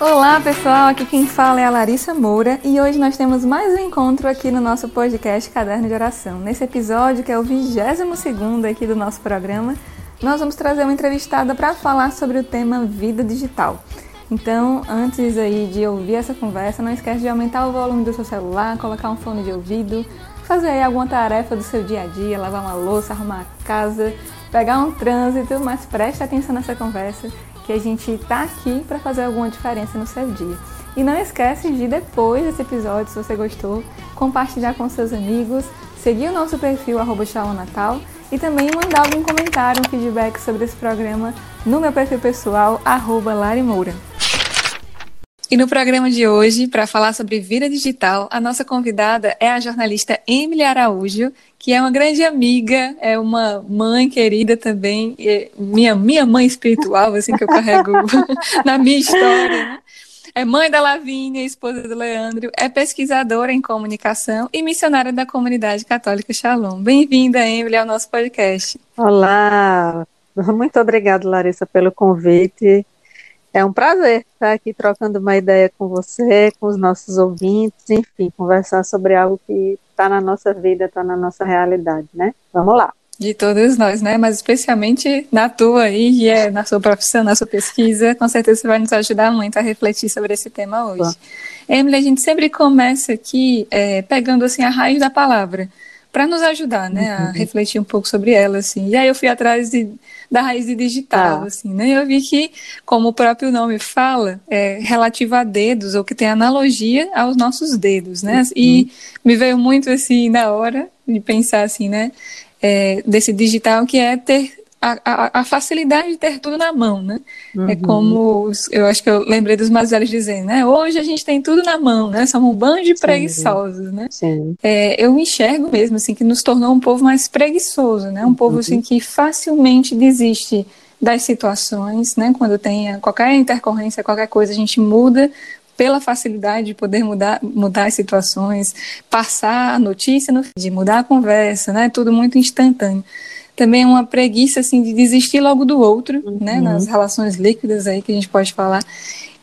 Olá pessoal, aqui quem fala é a Larissa Moura e hoje nós temos mais um encontro aqui no nosso podcast Caderno de Oração. Nesse episódio, que é o 22 aqui do nosso programa, nós vamos trazer uma entrevistada para falar sobre o tema vida digital. Então, antes aí de ouvir essa conversa, não esquece de aumentar o volume do seu celular, colocar um fone de ouvido, fazer aí alguma tarefa do seu dia a dia, lavar uma louça, arrumar a casa, pegar um trânsito, mas preste atenção nessa conversa que a gente está aqui para fazer alguma diferença no seu dia. E não esquece de depois desse episódio, se você gostou, compartilhar com seus amigos, seguir o nosso perfil arroba Natal e também mandar algum comentário, um feedback sobre esse programa no meu perfil pessoal, arroba Lari Moura. E no programa de hoje, para falar sobre vida digital, a nossa convidada é a jornalista Emily Araújo, que é uma grande amiga, é uma mãe querida também, minha, minha mãe espiritual, assim, que eu carrego na minha história. Né? É mãe da Lavínia, esposa do Leandro, é pesquisadora em comunicação e missionária da comunidade católica Shalom. Bem-vinda, Emily, ao nosso podcast. Olá, muito obrigada, Larissa, pelo convite. É um prazer estar aqui trocando uma ideia com você, com os nossos ouvintes, enfim, conversar sobre algo que está na nossa vida, está na nossa realidade, né? Vamos lá. De todos nós, né? Mas especialmente na tua aí, e é na sua profissão, na sua pesquisa, com certeza você vai nos ajudar muito a refletir sobre esse tema hoje. Bom. Emily, a gente sempre começa aqui é, pegando assim a raiz da palavra para nos ajudar, né, a uhum. refletir um pouco sobre ela, assim. E aí eu fui atrás de, da raiz de digital, ah. assim, né? Eu vi que, como o próprio nome fala, é relativo a dedos ou que tem analogia aos nossos dedos, né? Uhum. E me veio muito assim na hora de pensar assim, né? É, desse digital que é ter a, a, facilidade de ter tudo na mão, né? É uhum. É como eu acho que eu lembrei dos mais velhos dizendo, né? Hoje a gente tem tudo na mão, né? Somos um bando de preguiçosos, né? Sim. É, eu enxergo mesmo assim que nos tornou um povo mais preguiçoso, né? Um povo uhum. assim que facilmente desiste das situações, né? Quando tem qualquer intercorrência, qualquer coisa, a gente muda pela facilidade de poder mudar, mudar as situações, passar a notícia no de mudar a conversa, né? Tudo muito instantâneo também uma preguiça assim de desistir logo do outro, uhum. né, nas relações líquidas aí que a gente pode falar.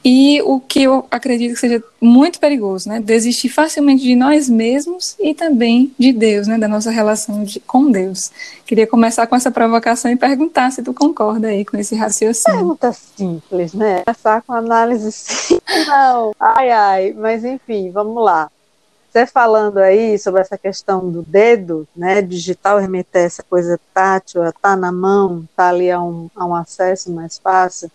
E o que eu acredito que seja muito perigoso, né, desistir facilmente de nós mesmos e também de Deus, né, da nossa relação de, com Deus. Queria começar com essa provocação e perguntar se tu concorda aí com esse raciocínio. Pergunta simples, né? Começar com análise simples. Não, ai, ai, mas enfim, vamos lá. Você falando aí sobre essa questão do dedo, né, digital, remeter essa coisa tátil, tá na mão, tá ali a um, a um acesso mais fácil.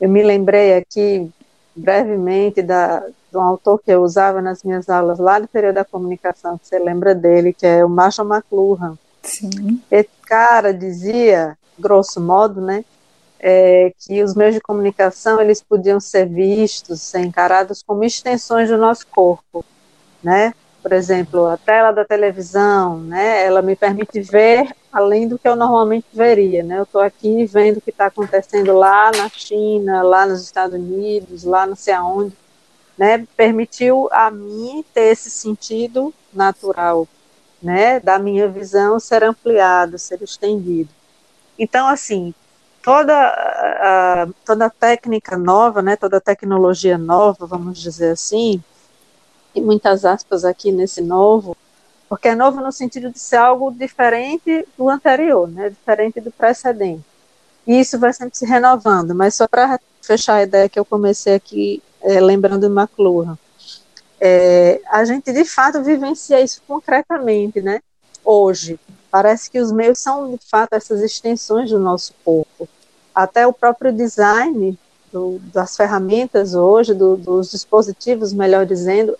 Eu me lembrei aqui, brevemente, da, de um autor que eu usava nas minhas aulas lá do período da comunicação, você lembra dele, que é o Marshall McLuhan. Sim. Esse cara dizia, grosso modo, né, é, que os meios de comunicação eles podiam ser vistos, ser encarados como extensões do nosso corpo né? Por exemplo, a tela da televisão, né? Ela me permite ver além do que eu normalmente veria, né? Eu estou aqui vendo o que está acontecendo lá na China, lá nos Estados Unidos, lá não sei aonde, né? Permitiu a mim ter esse sentido natural, né? Da minha visão ser ampliado, ser estendido. Então, assim, toda a, toda a técnica nova, né? Toda a tecnologia nova, vamos dizer assim, muitas aspas aqui nesse novo, porque é novo no sentido de ser algo diferente do anterior, né, diferente do precedente. E isso vai sempre se renovando, mas só para fechar a ideia que eu comecei aqui, é, lembrando McLuhan, é, a gente de fato vivencia isso concretamente, né, hoje. Parece que os meios são de fato essas extensões do nosso corpo. Até o próprio design do, das ferramentas hoje, do, dos dispositivos, melhor dizendo,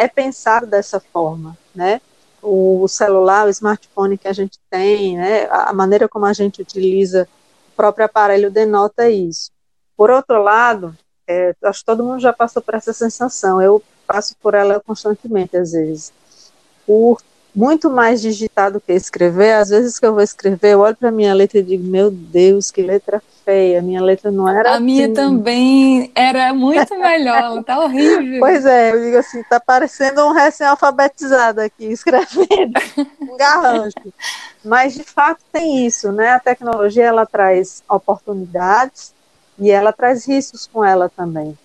é pensado dessa forma, né? O celular, o smartphone que a gente tem, né? A maneira como a gente utiliza o próprio aparelho denota isso. Por outro lado, é, acho que todo mundo já passou por essa sensação. Eu passo por ela constantemente às vezes. Por muito mais digitar do que escrever. Às vezes que eu vou escrever, eu olho para minha letra e digo, meu Deus, que letra feia. Minha letra não era A assim. minha também era muito melhor, tá horrível. Pois é, eu digo assim, tá parecendo um recém-alfabetizado aqui, escrevendo um garrancho. Mas de fato tem isso, né? A tecnologia ela traz oportunidades e ela traz riscos com ela também.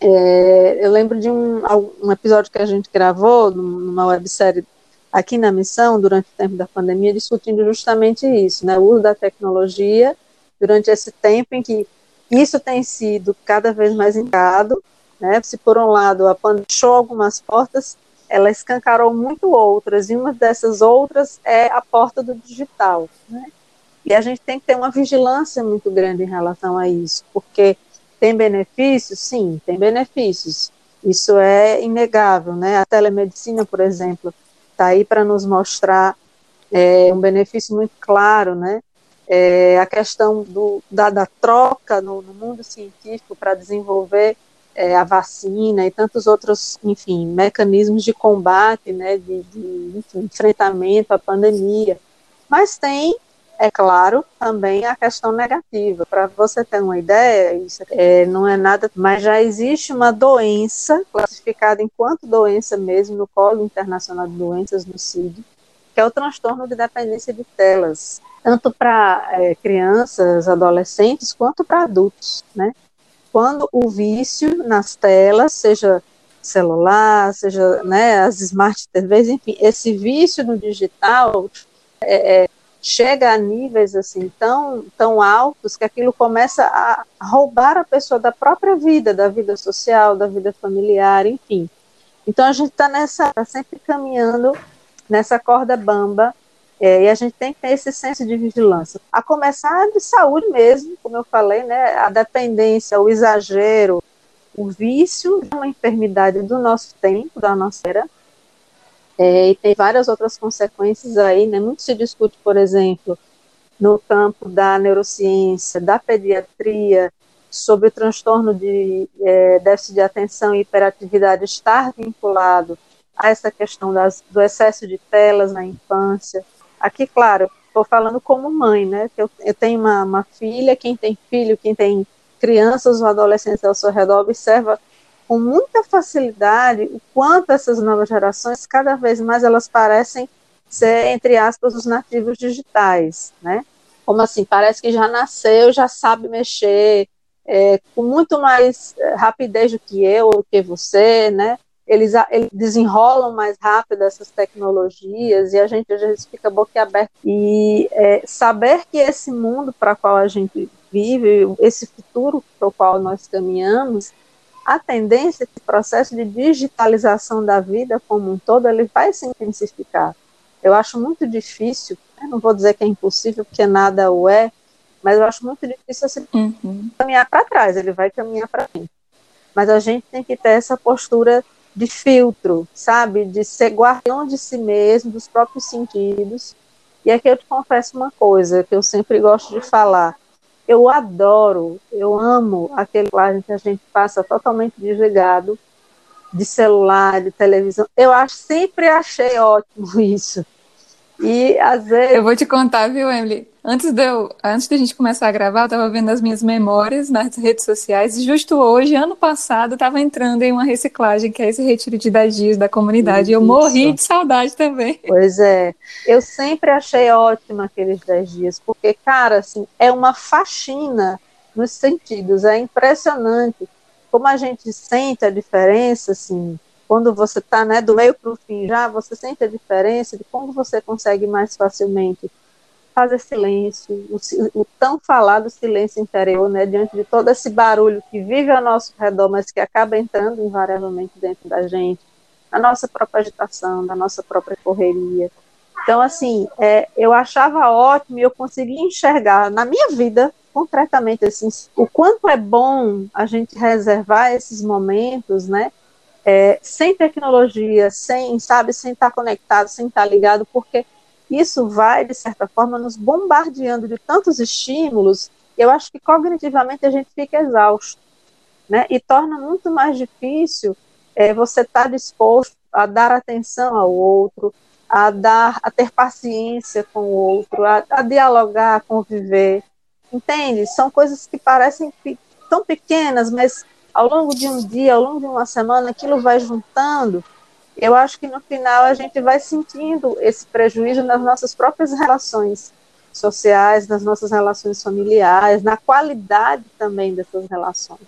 É, eu lembro de um, um episódio que a gente gravou numa websérie aqui na missão, durante o tempo da pandemia, discutindo justamente isso, né, o uso da tecnologia durante esse tempo em que isso tem sido cada vez mais indicado, né, se por um lado a pandemia fechou algumas portas, ela escancarou muito outras, e uma dessas outras é a porta do digital, né, e a gente tem que ter uma vigilância muito grande em relação a isso, porque tem benefícios? Sim, tem benefícios. Isso é inegável, né? A telemedicina, por exemplo, está aí para nos mostrar é, um benefício muito claro, né? É, a questão do, da, da troca no, no, mundo científico para desenvolver é, a vacina e tantos outros, enfim, mecanismos de combate, né, de, de enfim, enfrentamento à pandemia. Mas tem é claro, também a questão negativa. Para você ter uma ideia, isso é, não é nada, mas já existe uma doença classificada enquanto doença mesmo no Código Internacional de Doenças no CID, que é o transtorno de dependência de telas, tanto para é, crianças, adolescentes, quanto para adultos, né? Quando o vício nas telas, seja celular, seja né, as smart TVs, enfim, esse vício no digital é, é chega a níveis assim tão, tão altos que aquilo começa a roubar a pessoa da própria vida, da vida social, da vida familiar, enfim. Então a gente está nessa, tá sempre caminhando nessa corda bamba é, e a gente tem que ter esse senso de vigilância. A começar de saúde mesmo, como eu falei, né, a dependência, o exagero, o vício é uma enfermidade do nosso tempo, da nossa era, é, e tem várias outras consequências aí, né? Muito se discute, por exemplo, no campo da neurociência, da pediatria, sobre o transtorno de é, déficit de atenção e hiperatividade estar vinculado a essa questão das, do excesso de telas na infância. Aqui, claro, estou falando como mãe, né? Eu, eu tenho uma, uma filha, quem tem filho, quem tem crianças ou adolescentes ao seu redor, observa com muita facilidade o quanto essas novas gerações, cada vez mais elas parecem ser, entre aspas, os nativos digitais, né? Como assim, parece que já nasceu, já sabe mexer, é, com muito mais é, rapidez do que eu ou que você, né? Eles, eles desenrolam mais rápido essas tecnologias e a gente às vezes fica boquiaberto. E é, saber que esse mundo para qual a gente vive, esse futuro para o qual nós caminhamos, a tendência, esse processo de digitalização da vida como um todo, ele vai se intensificar. Eu acho muito difícil, né, não vou dizer que é impossível, porque nada o é, mas eu acho muito difícil assim, uhum. caminhar para trás, ele vai caminhar para frente. Mas a gente tem que ter essa postura de filtro, sabe? De ser guardião de si mesmo, dos próprios sentidos. E aqui eu te confesso uma coisa que eu sempre gosto de falar eu adoro, eu amo aquele em que a gente passa totalmente desligado de celular, de televisão. Eu acho, sempre achei ótimo isso. E às vezes. Eu vou te contar, viu, Emily? Antes de, eu, antes de a gente começar a gravar, eu estava vendo as minhas memórias nas redes sociais, e justo hoje, ano passado, estava entrando em uma reciclagem, que é esse retiro de 10 dias da comunidade. Isso. E eu morri de saudade também. Pois é. Eu sempre achei ótimo aqueles 10 dias, porque, cara, assim, é uma faxina nos sentidos. É impressionante como a gente sente a diferença, assim, quando você está né, do meio para o fim já, você sente a diferença de como você consegue mais facilmente fazer silêncio, o, o, tão falado silêncio interior, né, diante de todo esse barulho que vive ao nosso redor, mas que acaba entrando invariavelmente dentro da gente, a nossa própria agitação, da nossa própria correria. Então, assim, é, eu achava ótimo e eu conseguia enxergar na minha vida, concretamente, assim, o quanto é bom a gente reservar esses momentos, né, é, sem tecnologia, sem, sabe, sem estar conectado, sem estar ligado, porque isso vai, de certa forma, nos bombardeando de tantos estímulos, eu acho que cognitivamente a gente fica exausto, né? E torna muito mais difícil é, você estar tá disposto a dar atenção ao outro, a dar, a ter paciência com o outro, a, a dialogar, a conviver, entende? São coisas que parecem tão pequenas, mas ao longo de um dia, ao longo de uma semana, aquilo vai juntando eu acho que no final a gente vai sentindo esse prejuízo nas nossas próprias relações sociais, nas nossas relações familiares, na qualidade também dessas relações.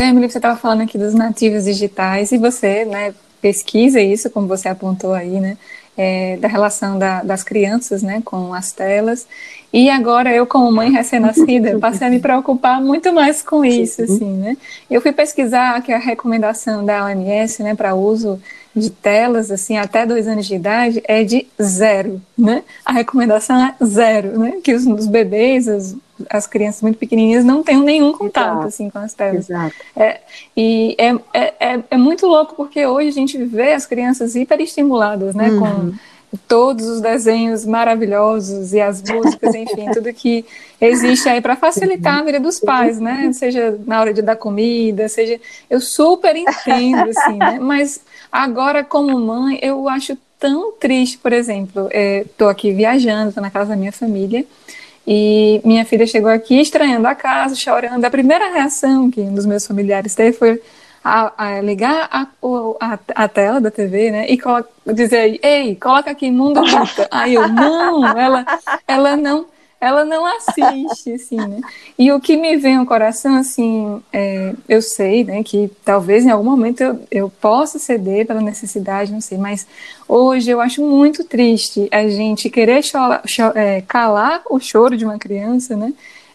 Emily, você estava falando aqui dos nativos digitais e você, né, pesquisa isso, como você apontou aí, né, é, da relação da, das crianças, né, com as telas. E agora eu, como mãe recém-nascida, passei a me preocupar muito mais com isso, assim, né. Eu fui pesquisar que a recomendação da OMS, né, para uso de telas, assim, até dois anos de idade é de zero, né? A recomendação é zero, né? Que os, os bebês, as, as crianças muito pequenininhas não tenham nenhum contato Exato. assim com as telas. Exato. É, e é, é, é, é, muito louco porque hoje a gente vê as crianças hiperestimuladas, né, uhum. com todos os desenhos maravilhosos e as músicas, enfim, tudo que existe aí para facilitar a vida dos pais, né? Seja na hora de dar comida, seja eu super entendo assim, né? Mas agora como mãe, eu acho tão triste, por exemplo, estou é, aqui viajando, estou na casa da minha família e minha filha chegou aqui estranhando a casa, chorando. A primeira reação que um dos meus familiares teve foi a, a ligar a, a, a, tela da TV, né? E dizer, ei, coloca aqui Mundo Luta. Aí eu, não, ela, ela não ela não assiste, assim, né? E o que me vem ao coração, assim, é, eu sei, né, que talvez em algum momento eu, eu possa ceder pela necessidade, não sei, mas hoje eu acho muito triste a gente querer é, calar o choro de uma criança, né?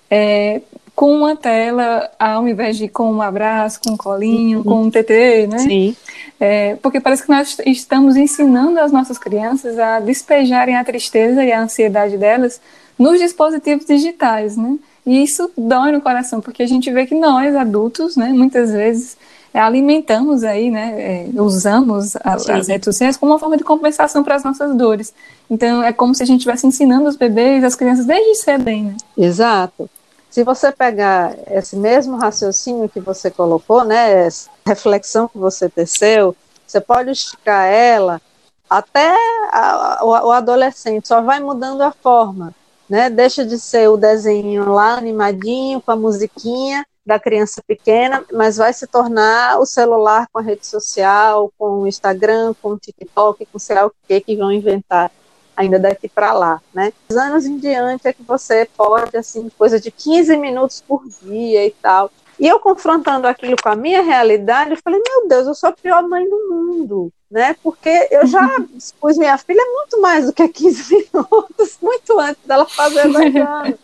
É, com uma tela, ao invés de com um abraço, com um colinho, uhum. com um TT, né? Sim. É, porque parece que nós estamos ensinando as nossas crianças a despejarem a tristeza e a ansiedade delas nos dispositivos digitais, né? E isso dói no coração, porque a gente vê que nós, adultos, né, muitas vezes é, alimentamos aí, né, é, usamos a, as redes sociais como uma forma de compensação para as nossas dores. Então, é como se a gente estivesse ensinando os bebês, as crianças desde cedo, né? Exato. Se você pegar esse mesmo raciocínio que você colocou, né, essa reflexão que você teceu, você pode esticar ela até a, o adolescente, só vai mudando a forma né? Deixa de ser o desenho lá animadinho com a musiquinha da criança pequena, mas vai se tornar o celular com a rede social, com o Instagram, com o TikTok, com sei lá o que que vão inventar ainda daqui para lá, né? Os anos em diante é que você pode, assim, coisa de 15 minutos por dia e tal. E eu confrontando aquilo com a minha realidade, eu falei, meu Deus, eu sou a pior mãe do mundo né? Porque eu já expus minha filha muito mais do que 15 minutos, muito antes dela fazer dois anos,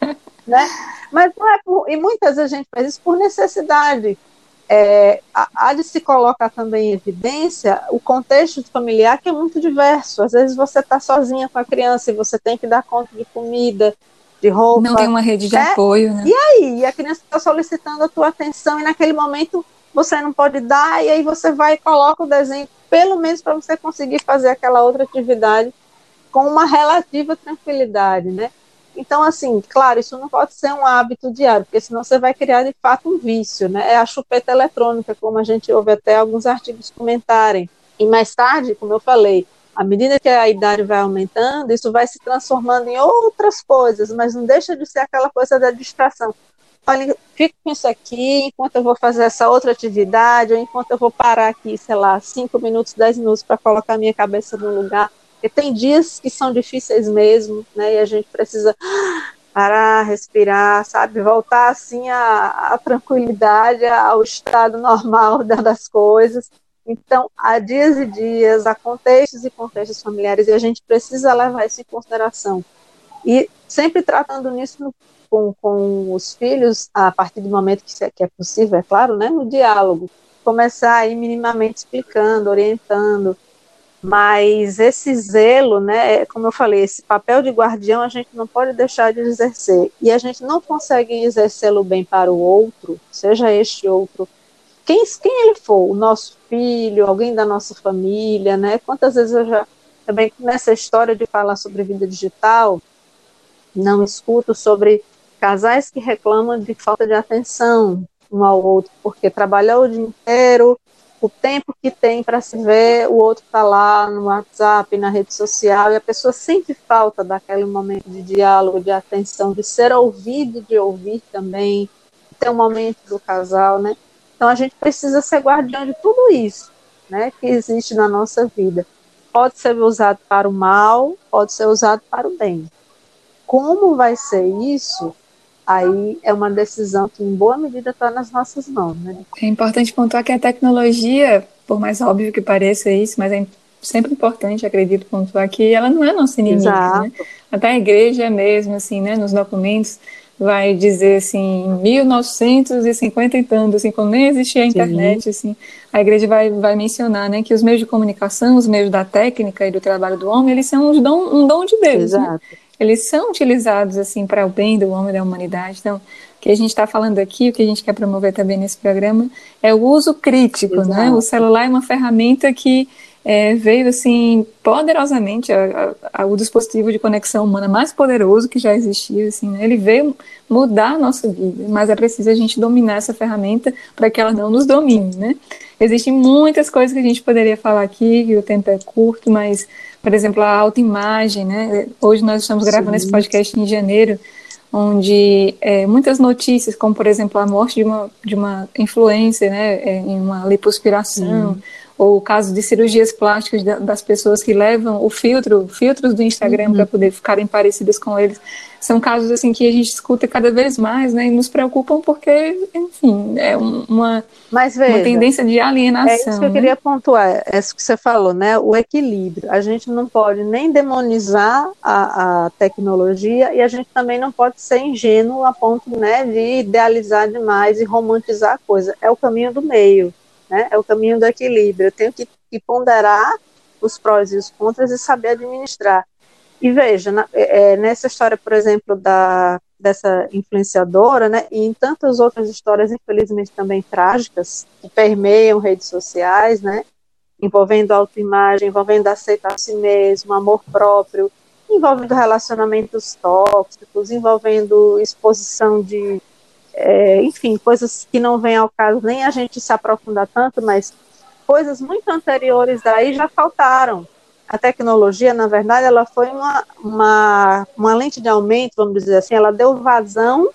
né? Mas não é por, e muitas vezes a gente faz isso por necessidade. É, há de se colocar também em evidência o contexto familiar que é muito diverso. Às vezes você está sozinha com a criança e você tem que dar conta de comida, de roupa. Não tem uma rede de é, apoio, né? E aí? A criança está solicitando a tua atenção e naquele momento você não pode dar, e aí você vai e coloca o desenho pelo menos para você conseguir fazer aquela outra atividade com uma relativa tranquilidade, né? Então, assim, claro, isso não pode ser um hábito diário, porque senão você vai criar de fato um vício, né? É a chupeta eletrônica, como a gente ouve até alguns artigos comentarem. E mais tarde, como eu falei, à medida que a idade vai aumentando, isso vai se transformando em outras coisas, mas não deixa de ser aquela coisa da distração olha, fico com isso aqui enquanto eu vou fazer essa outra atividade, ou enquanto eu vou parar aqui, sei lá, cinco minutos, dez minutos para colocar minha cabeça no lugar. Porque tem dias que são difíceis mesmo, né? E a gente precisa parar, respirar, sabe? Voltar assim à, à tranquilidade, ao estado normal das coisas. Então, há dias e dias, há contextos e contextos familiares, e a gente precisa levar isso em consideração. E sempre tratando nisso no com, com os filhos, a partir do momento que, é, que é possível, é claro, né, no diálogo, começar aí minimamente explicando, orientando, mas esse zelo, né, como eu falei, esse papel de guardião a gente não pode deixar de exercer, e a gente não consegue exercê-lo bem para o outro, seja este outro, quem, quem ele for, o nosso filho, alguém da nossa família, né, quantas vezes eu já, também nessa história de falar sobre vida digital, não escuto sobre casais que reclamam de falta de atenção um ao outro, porque trabalhou o dia inteiro, o tempo que tem para se ver, o outro está lá no WhatsApp, na rede social, e a pessoa sente falta daquele momento de diálogo, de atenção, de ser ouvido, de ouvir também, ter um momento do casal, né? Então a gente precisa ser guardião de tudo isso, né, que existe na nossa vida. Pode ser usado para o mal, pode ser usado para o bem. Como vai ser isso? aí é uma decisão que, em boa medida, está nas nossas mãos. Né? É importante pontuar que a tecnologia, por mais óbvio que pareça isso, mas é sempre importante, acredito, pontuar que ela não é nossa inimiga. Né? Até a igreja mesmo, assim, né, nos documentos, vai dizer assim, em 1950 e tanto, assim, quando nem existia a internet, Sim. assim, a igreja vai, vai mencionar, né, que os meios de comunicação, os meios da técnica e do trabalho do homem, eles são um dom, um dom de Deus, né? Eles são utilizados, assim, para o bem do homem e da humanidade. Então, o que a gente está falando aqui, o que a gente quer promover também nesse programa, é o uso crítico, né? Exato. né? O celular é uma ferramenta que é, veio assim poderosamente a, a, a, o dispositivo de conexão humana mais poderoso que já existia assim né? ele veio mudar a nossa vida mas é preciso a gente dominar essa ferramenta para que ela não nos domine né existem muitas coisas que a gente poderia falar aqui que o tempo é curto mas por exemplo a autoimagem né hoje nós estamos gravando Sim. esse podcast em janeiro onde é, muitas notícias como por exemplo a morte de uma de uma influência né é, em uma lipoaspiração Sim ou o caso de cirurgias plásticas das pessoas que levam o filtro, filtros do Instagram uhum. para poder ficarem parecidas com eles. São casos assim que a gente escuta cada vez mais, né, e nos preocupam porque, enfim, é uma, veja, uma tendência de alienação. É isso que eu né? queria pontuar, é isso que você falou, né, o equilíbrio. A gente não pode nem demonizar a, a tecnologia e a gente também não pode ser ingênuo a ponto, né, de idealizar demais e romantizar a coisa. É o caminho do meio né? É o caminho do equilíbrio. Eu tenho que, que ponderar os prós e os contras e saber administrar. E veja, na, é, é, nessa história, por exemplo, da, dessa influenciadora, né, e em tantas outras histórias, infelizmente também trágicas, que permeiam redes sociais, né, envolvendo autoimagem, envolvendo aceitar a si mesmo, amor próprio, envolvendo relacionamentos tóxicos, envolvendo exposição de é, enfim, coisas que não vêm ao caso nem a gente se aprofundar tanto, mas coisas muito anteriores daí já faltaram. A tecnologia, na verdade, ela foi uma, uma, uma lente de aumento, vamos dizer assim, ela deu vazão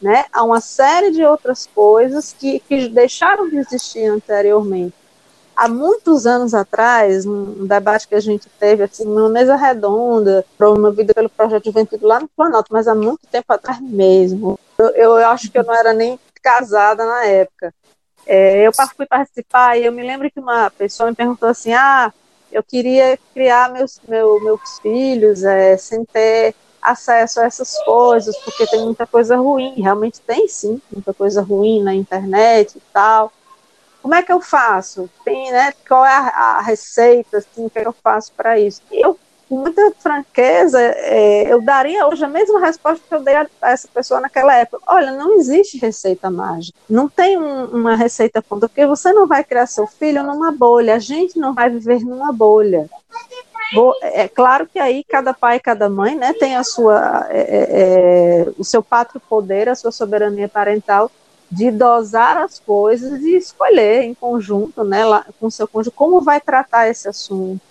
né, a uma série de outras coisas que, que deixaram de existir anteriormente. Há muitos anos atrás, um debate que a gente teve, assim, uma mesa redonda, promovida pelo Projeto Juventude lá no Planalto, mas há muito tempo atrás mesmo, eu, eu acho que eu não era nem casada na época. É, eu fui participar e eu me lembro que uma pessoa me perguntou assim: ah, eu queria criar meus, meu, meus filhos é, sem ter acesso a essas coisas, porque tem muita coisa ruim. Realmente tem sim, muita coisa ruim na internet e tal. Como é que eu faço? Tem, né, qual é a, a receita? Assim, o que, eu faço para isso? Eu com muita franqueza, é, eu daria hoje a mesma resposta que eu dei a, essa pessoa naquela época. Olha, não existe receita mágica. Não tem um, uma receita pronta, porque você não vai criar seu filho numa bolha. A gente não vai viver numa bolha. É claro que aí cada pai, cada mãe, né, tem a sua, é, é, é, o seu pátrio poder, a sua soberania parental de dosar as coisas e escolher em conjunto, né, lá, com seu cônjuge, como vai tratar esse assunto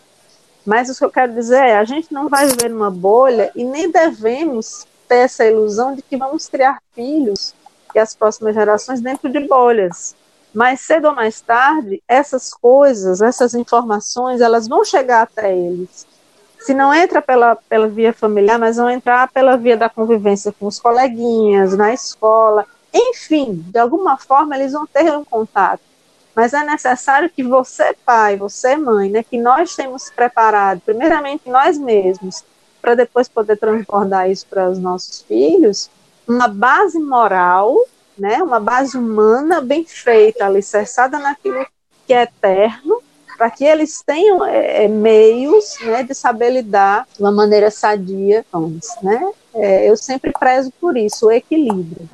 mas o que eu quero dizer é, a gente não vai viver numa bolha e nem devemos ter essa ilusão de que vamos criar filhos e as próximas gerações dentro de bolhas. Mais cedo ou mais tarde, essas coisas, essas informações, elas vão chegar até eles. Se não entra pela, pela via familiar, mas vão entrar pela via da convivência com os coleguinhas, na escola, enfim, de alguma forma eles vão ter um contato mas é necessário que você, pai, você, mãe, né, que nós temos preparado, primeiramente nós mesmos, para depois poder transbordar isso para os nossos filhos, uma base moral, né, uma base humana bem feita, alicerçada naquilo que é eterno, para que eles tenham é, é, meios né, de saber lidar de uma maneira sadia com isso. Né? É, eu sempre prezo por isso, o equilíbrio.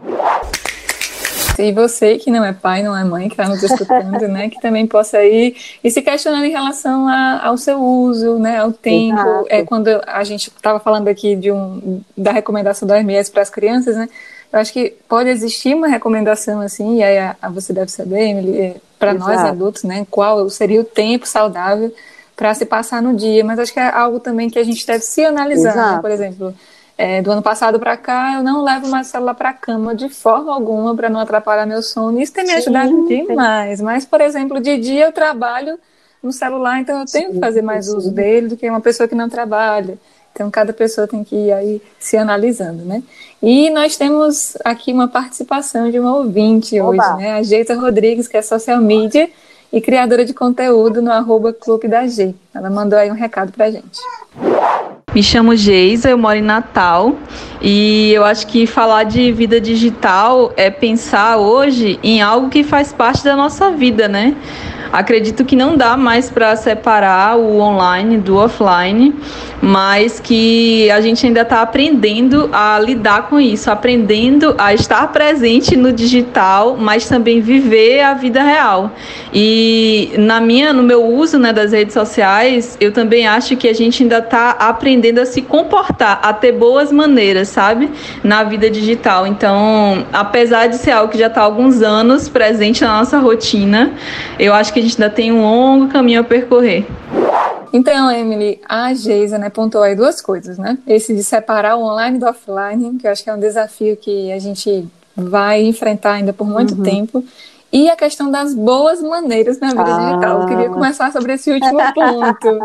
E você que não é pai, não é mãe, que está nos escutando, né, que também possa ir e se questionando em relação a, ao seu uso, né, ao tempo. Exato. É quando a gente estava falando aqui de um da recomendação da OMS para as crianças, né? Eu acho que pode existir uma recomendação assim, e aí a, a você deve saber, Emily, é, para nós adultos, né, qual seria o tempo saudável para se passar no dia, mas acho que é algo também que a gente deve se analisar, né? por exemplo é, do ano passado para cá, eu não levo mais celular para a cama de forma alguma para não atrapalhar meu sono. Isso tem me ajudado sim, demais. Sim. Mas, por exemplo, de dia eu trabalho no celular, então eu tenho sim, que fazer mais uso dele do que uma pessoa que não trabalha. Então, cada pessoa tem que ir aí se analisando, né? E nós temos aqui uma participação de uma ouvinte Oba. hoje, né? A Geita Rodrigues, que é social media e criadora de conteúdo no arroba Clube da G. Ela mandou aí um recado pra gente. Me chamo Geisa, eu moro em Natal e eu acho que falar de vida digital é pensar hoje em algo que faz parte da nossa vida, né? Acredito que não dá mais para separar o online do offline, mas que a gente ainda está aprendendo a lidar com isso, aprendendo a estar presente no digital, mas também viver a vida real. E na minha, no meu uso né, das redes sociais, eu também acho que a gente ainda está aprendendo a se comportar, a ter boas maneiras, sabe, na vida digital. Então, apesar de ser algo que já está há alguns anos presente na nossa rotina, eu acho que gente ainda tem um longo caminho a percorrer. Então, Emily, a Geisa né, pontuou aí duas coisas, né? Esse de separar o online do offline, que eu acho que é um desafio que a gente vai enfrentar ainda por muito uhum. tempo. E a questão das boas maneiras na vida ah. digital. Eu queria começar sobre esse último ponto.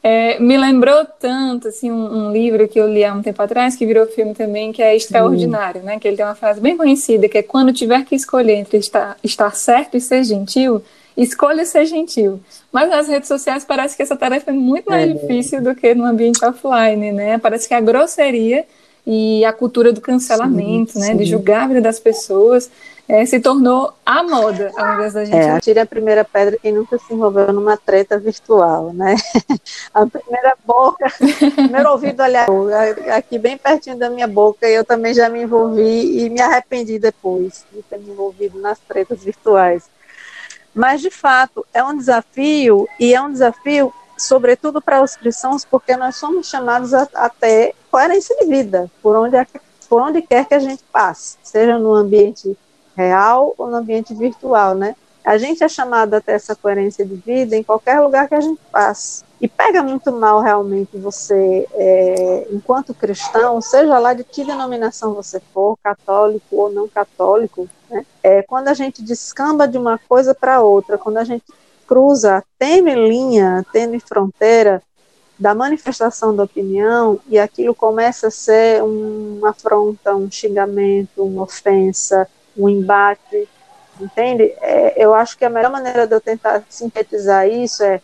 É, me lembrou tanto, assim, um, um, livro que eu li há um tempo atrás, que virou filme também, que é Extraordinário, uhum. né? Que ele tem uma frase bem conhecida, que é quando tiver que escolher entre estar, estar certo e ser gentil, escolha ser gentil. Mas nas redes sociais parece que essa tarefa é muito mais é. difícil do que no ambiente offline, né? Parece que a grosseria e a cultura do cancelamento, sim, né, sim. de julgar a vida das pessoas, é, se tornou a moda, ao invés da gente. É, tire a primeira pedra quem nunca se envolveu numa treta virtual, né? A primeira boca, primeiro ouvido, aliás, aqui bem pertinho da minha boca, eu também já me envolvi e me arrependi depois de ter me envolvido nas tretas virtuais. Mas, de fato, é um desafio, e é um desafio, sobretudo para os cristãos, porque nós somos chamados a, a ter coerência de vida, por onde, por onde quer que a gente passe, seja no ambiente real ou no ambiente virtual, né? A gente é chamado a ter essa coerência de vida em qualquer lugar que a gente passe. E pega muito mal realmente você, é, enquanto cristão, seja lá de que denominação você for, católico ou não católico, né? É, quando a gente descamba de uma coisa para outra, quando a gente cruza, teme linha, teme fronteira da manifestação da opinião e aquilo começa a ser uma afronta, um xingamento, uma ofensa, um embate, entende? É, eu acho que a melhor maneira de eu tentar sintetizar isso é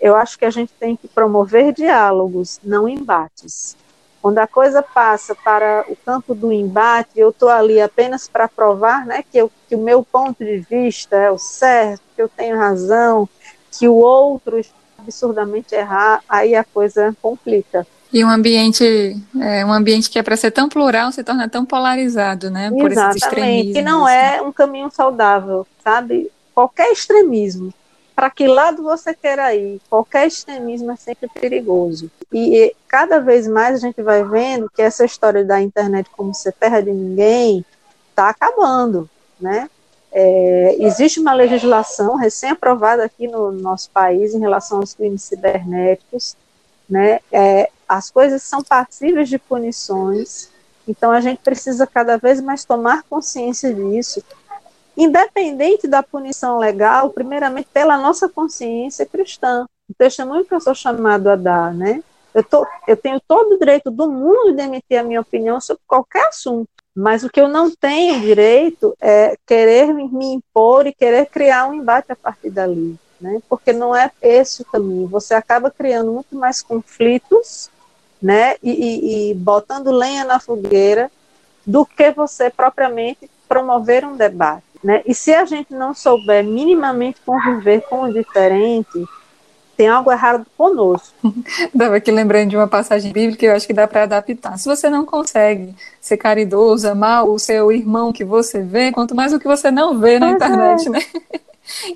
eu acho que a gente tem que promover diálogos, não embates. Quando a coisa passa para o campo do embate, eu estou ali apenas para provar né, que, eu, que o meu ponto de vista é o certo, que eu tenho razão, que o outro está absurdamente errar, aí a coisa complica. E um ambiente, é, um ambiente que é para ser tão plural se torna tão polarizado, né? Por Exatamente, que não é um caminho saudável, sabe? Qualquer extremismo para que lado você queira ir. Qualquer extremismo é sempre perigoso. E cada vez mais a gente vai vendo que essa história da internet como ser terra de ninguém está acabando, né? É, existe uma legislação recém-aprovada aqui no nosso país em relação aos crimes cibernéticos, né? É, as coisas são passíveis de punições, então a gente precisa cada vez mais tomar consciência disso independente da punição legal, primeiramente pela nossa consciência cristã, o testemunho que eu sou chamado a dar, né? Eu, tô, eu tenho todo o direito do mundo de emitir a minha opinião sobre qualquer assunto, mas o que eu não tenho direito é querer me impor e querer criar um embate a partir dali, né? Porque não é esse o caminho. Você acaba criando muito mais conflitos, né? E, e, e botando lenha na fogueira do que você propriamente promover um debate. Né? E se a gente não souber minimamente conviver com o diferente, tem algo errado conosco. Estava aqui lembrando de uma passagem bíblica que eu acho que dá para adaptar. Se você não consegue ser caridoso, amar o seu irmão que você vê, quanto mais o que você não vê na internet, é. né?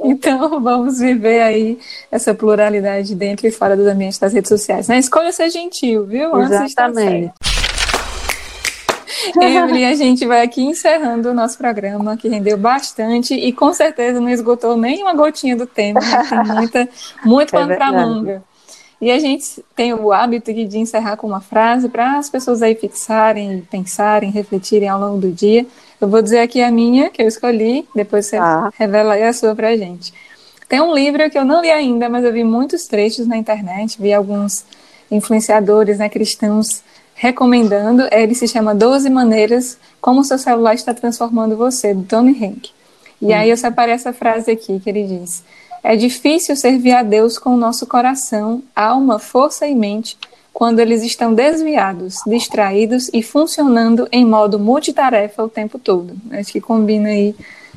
Então, vamos viver aí essa pluralidade dentro e fora dos ambientes das redes sociais. Né? Escolha ser gentil, viu? Exatamente. Emily, a gente vai aqui encerrando o nosso programa, que rendeu bastante e com certeza não esgotou nem uma gotinha do tema, né? tem muita, muito é pano para manga. E a gente tem o hábito de encerrar com uma frase para as pessoas aí fixarem, pensarem, refletirem ao longo do dia. Eu vou dizer aqui a minha, que eu escolhi, depois você ah. revela aí a sua para a gente. Tem um livro que eu não li ainda, mas eu vi muitos trechos na internet, vi alguns influenciadores né, cristãos recomendando. Ele se chama 12 Maneiras Como o Seu Celular Está Transformando Você, do Tony Hank. E hum. aí eu separei essa frase aqui que ele diz: É difícil servir a Deus com o nosso coração, alma, força e mente quando eles estão desviados, distraídos e funcionando em modo multitarefa o tempo todo. Acho que combina aí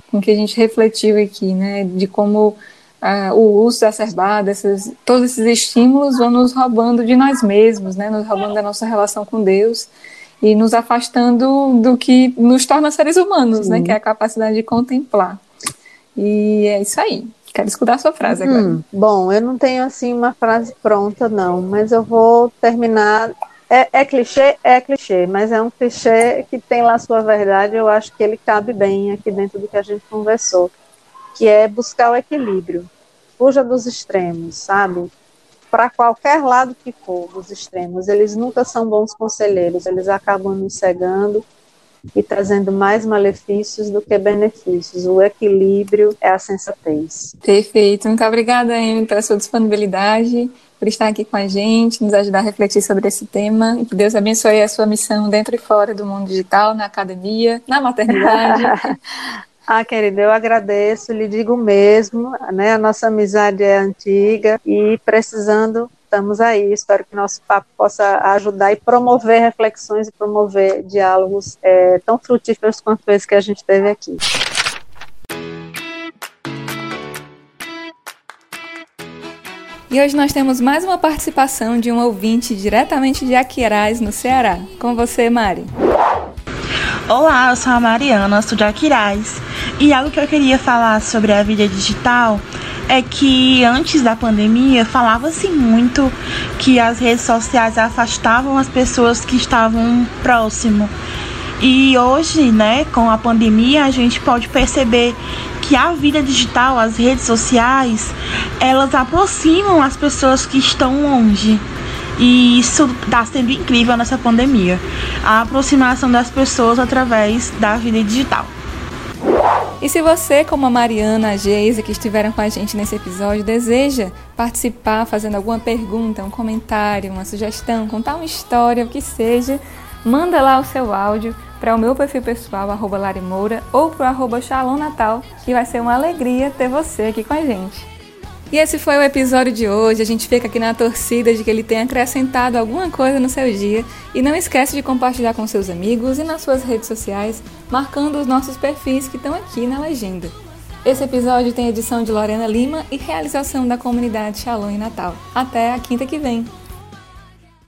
com o que a gente refletiu aqui, né, de como uh, o uso exacerbado, esses, todos esses estímulos vão nos roubando de nós mesmos, né, nos roubando da nossa relação com Deus e nos afastando do que nos torna seres humanos, né, que é a capacidade de contemplar. E é isso aí. Quero escutar a sua frase agora. Hum, bom, eu não tenho assim uma frase pronta, não, mas eu vou terminar. É, é, clichê? É clichê, mas é um clichê que tem lá sua verdade. Eu acho que ele cabe bem aqui dentro do que a gente conversou, que é buscar o equilíbrio. Fuja dos extremos, sabe? Para qualquer lado que for dos extremos, eles nunca são bons conselheiros, eles acabam nos cegando e trazendo mais malefícios do que benefícios. O equilíbrio é a sensatez. Perfeito. Muito obrigada, Amy, pela sua disponibilidade, por estar aqui com a gente, nos ajudar a refletir sobre esse tema. E que Deus abençoe a sua missão dentro e fora do mundo digital, na academia, na maternidade. Ah, querida, eu agradeço, lhe digo mesmo, né? A nossa amizade é antiga e precisando estamos aí. Espero que nosso papo possa ajudar e promover reflexões e promover diálogos é, tão frutíferos quanto esse que a gente teve aqui. E hoje nós temos mais uma participação de um ouvinte diretamente de Aquiraz, no Ceará. Com você, Mari. Olá, eu sou a Mariana, sou de Aquiraz. E algo que eu queria falar sobre a vida digital é que antes da pandemia falava-se muito que as redes sociais afastavam as pessoas que estavam próximo. E hoje, né, com a pandemia, a gente pode perceber que a vida digital, as redes sociais, elas aproximam as pessoas que estão longe. E isso está sendo incrível nessa pandemia. A aproximação das pessoas através da vida digital. E se você, como a Mariana, a Geisa, que estiveram com a gente nesse episódio, deseja participar fazendo alguma pergunta, um comentário, uma sugestão, contar uma história, o que seja, manda lá o seu áudio para o meu perfil pessoal, arroba Larimoura, ou para o arroba Shalom Natal, que vai ser uma alegria ter você aqui com a gente. E esse foi o episódio de hoje. A gente fica aqui na torcida de que ele tenha acrescentado alguma coisa no seu dia. E não esquece de compartilhar com seus amigos e nas suas redes sociais, marcando os nossos perfis que estão aqui na legenda. Esse episódio tem edição de Lorena Lima e realização da comunidade Shalom em Natal. Até a quinta que vem!